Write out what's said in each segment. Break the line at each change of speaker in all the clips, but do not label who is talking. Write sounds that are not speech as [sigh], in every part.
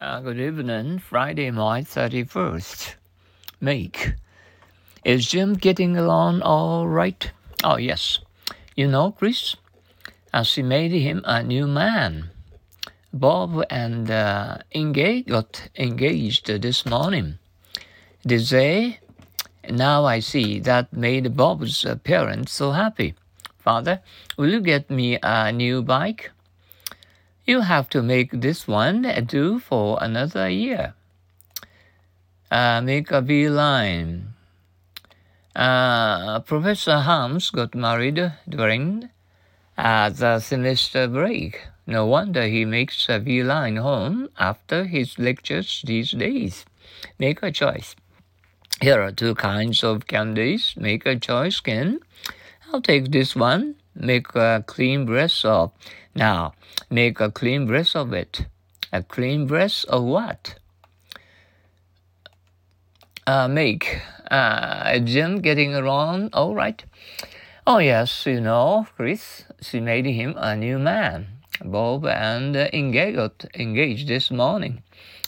Uh, good evening, Friday, March 31st. Make. Is Jim getting along all right? Oh, yes. You know, Chris, as she made him a new man. Bob and uh, Inge got engaged this morning. Did they? Now I see that made Bob's parents so happy. Father, will you get me a new bike? You have to make this one do for another year. Uh, make a beeline. Uh, Professor Harms got married during uh, the semester break. No wonder he makes a beeline home after his lectures these days. Make a choice. Here are two kinds of candies. Make a choice, Ken. I'll take this one. Make a clean breast of. Now, make a clean breast of it. A clean breast of what? Uh, make. Uh, Jim getting around all right? Oh, yes, you know, Chris, she made him a new man. Bob and uh, got engaged this morning.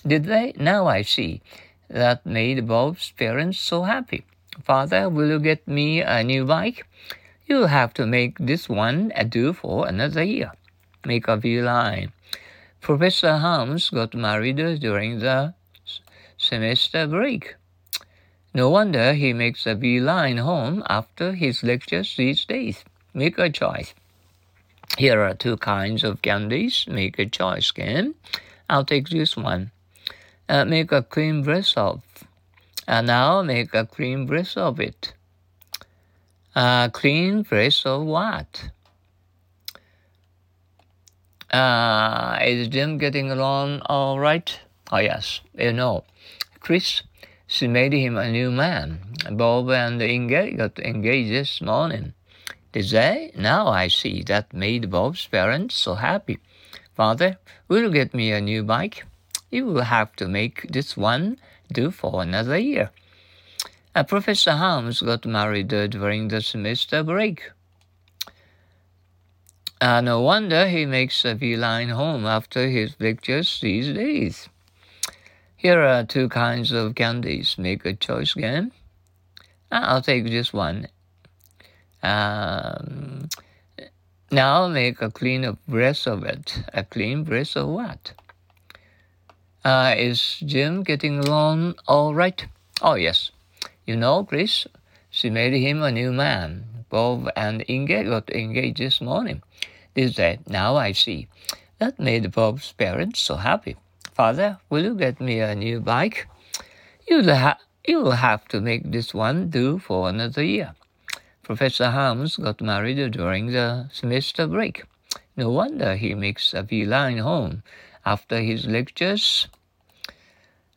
Did they? Now I see. That made Bob's parents so happy. Father, will you get me a new bike? You'll have to make this one a do for another year. Make a beeline. Professor Harms got married during the semester break. No wonder he makes a beeline home after his lectures these days. Make a choice. Here are two kinds of candies. Make a choice, Ken. I'll take this one. Uh, make a clean breast of. And now make a clean breast of it. Uh, clean breast of what? Uh, is Jim getting along all right? Oh, yes. You know, Chris, she made him a new man. Bob and Inge got engaged this morning. Did they? Now I see. That made Bob's parents so happy. Father, will you get me a new bike? You will have to make this one do for another year. Uh, Professor Harms got married uh, during the semester break. Uh, no wonder he makes a beeline home after his lectures these days. Here are two kinds of candies. Make a choice again. Uh, I'll take this one. Um, now make a clean breast of it. A clean breast of what? Uh, is Jim getting along all right? Oh, yes. You know, Chris, she made him a new man. Bob and Inge got engaged this morning. They said, Now I see. That made Bob's parents so happy. Father, will you get me a new bike? You'll, ha- you'll have to make this one do for another year. Professor Harms got married during the semester break. No wonder he makes a beeline home after his lectures.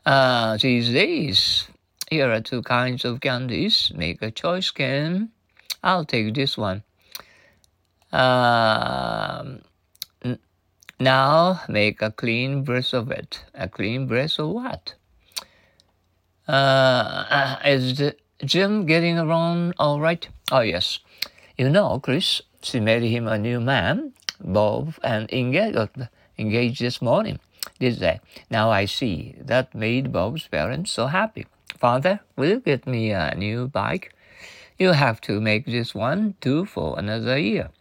Uh, these days, here are two kinds of candies. Make a choice, Ken. I'll take this one. Uh, now make a clean breast of it. A clean breast of what? Uh, [coughs] is Jim getting around all right? Oh, yes. You know, Chris, she made him a new man. Bob and Inge got engaged this morning, did they? Now I see. That made Bob's parents so happy. Father, will you get me a new bike? You have to make this one do for another year.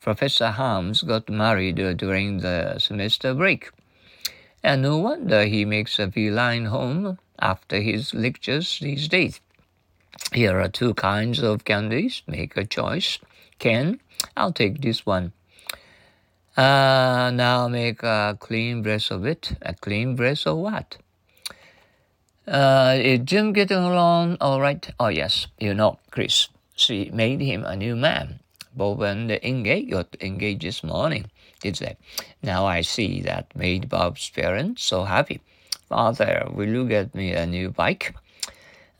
Professor Harms got married during the semester break. And no wonder he makes a beeline home after his lectures these days. Here are two kinds of candies. Make a choice. Ken, I'll take this one. Uh, now make a clean breast of it. A clean breast of what? Uh, is Jim getting along all right? Oh, yes. You know, Chris, she made him a new man. Bob and Inge got engaged this morning, did they? Now I see that made Bob's parents so happy. Father, will you get me a new bike?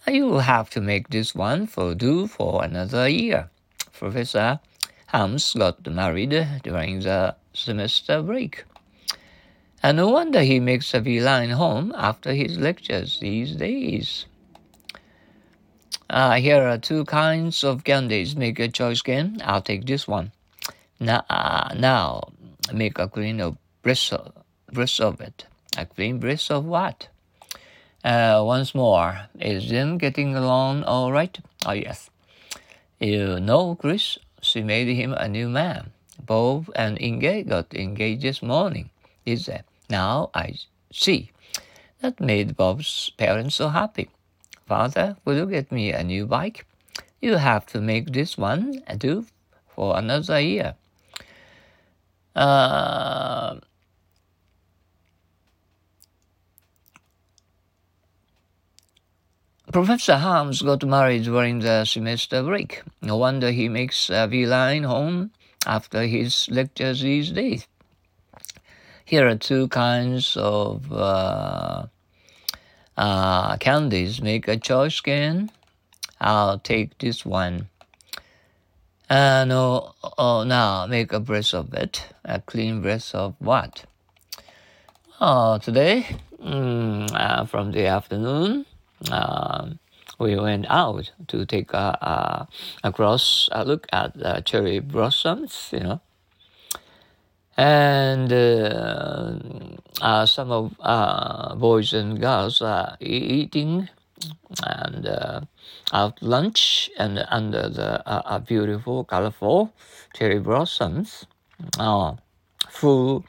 You will have to make this one for do for another year. Professor Harms got married during the semester break. And no wonder he makes a beeline home after his lectures these days. Uh, here are two kinds of candies. Make a choice again. I'll take this one. Now, uh, now make a clean of breast, breast of it. A clean breast of what? Uh, once more, is Jim getting along all right? Oh, yes. You know, Chris, she made him a new man. Bob and Inge got engaged this morning, he said. Now I see. That made Bob's parents so happy. Father, will you get me a new bike? You have to make this one do for another year. Uh, Professor Harms got married during the semester break. No wonder he makes a beeline home after his lectures these days. Here are two kinds of uh, uh, candies. Make a choice again. I'll take this one. Uh, no, oh, now make a breath of it. A clean breath of what? Oh, today, mm, uh, from the afternoon, um, we went out to take a, a, a cross a look at the cherry blossoms, you know. And uh, uh, some of uh, boys and girls are eating and uh, out lunch and under the uh, beautiful, colorful cherry blossoms. Uh, full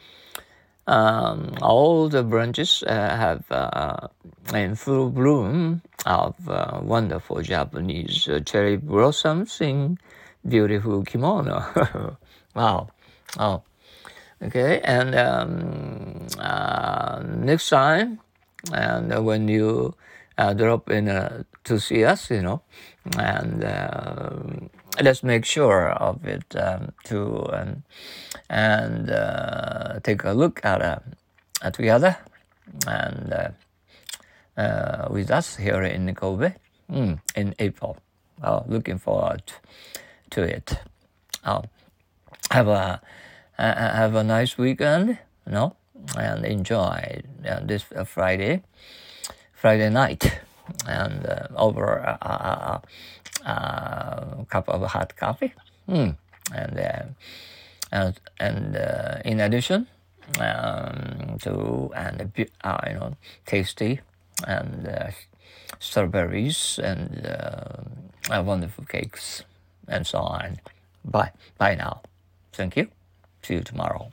um, all the branches uh, have uh, in full bloom of wonderful Japanese cherry blossoms in beautiful kimono. [laughs] wow. Oh. Okay, and um, uh, next time, and when you uh, drop in to see us, you know, and let's make sure of it um, too and, and uh, take a look at uh, together and uh, uh, with us here in Kobe mm, in April. Uh, looking forward to it. Uh, have a have a nice weekend, you know, and enjoy this Friday Friday night and over a, a, cup of hot coffee. Mm. And, uh, and, and uh, in addition um, to and uh, you know tasty and uh, strawberries and uh, wonderful cakes and so on. Bye bye now. Thank you. See you tomorrow.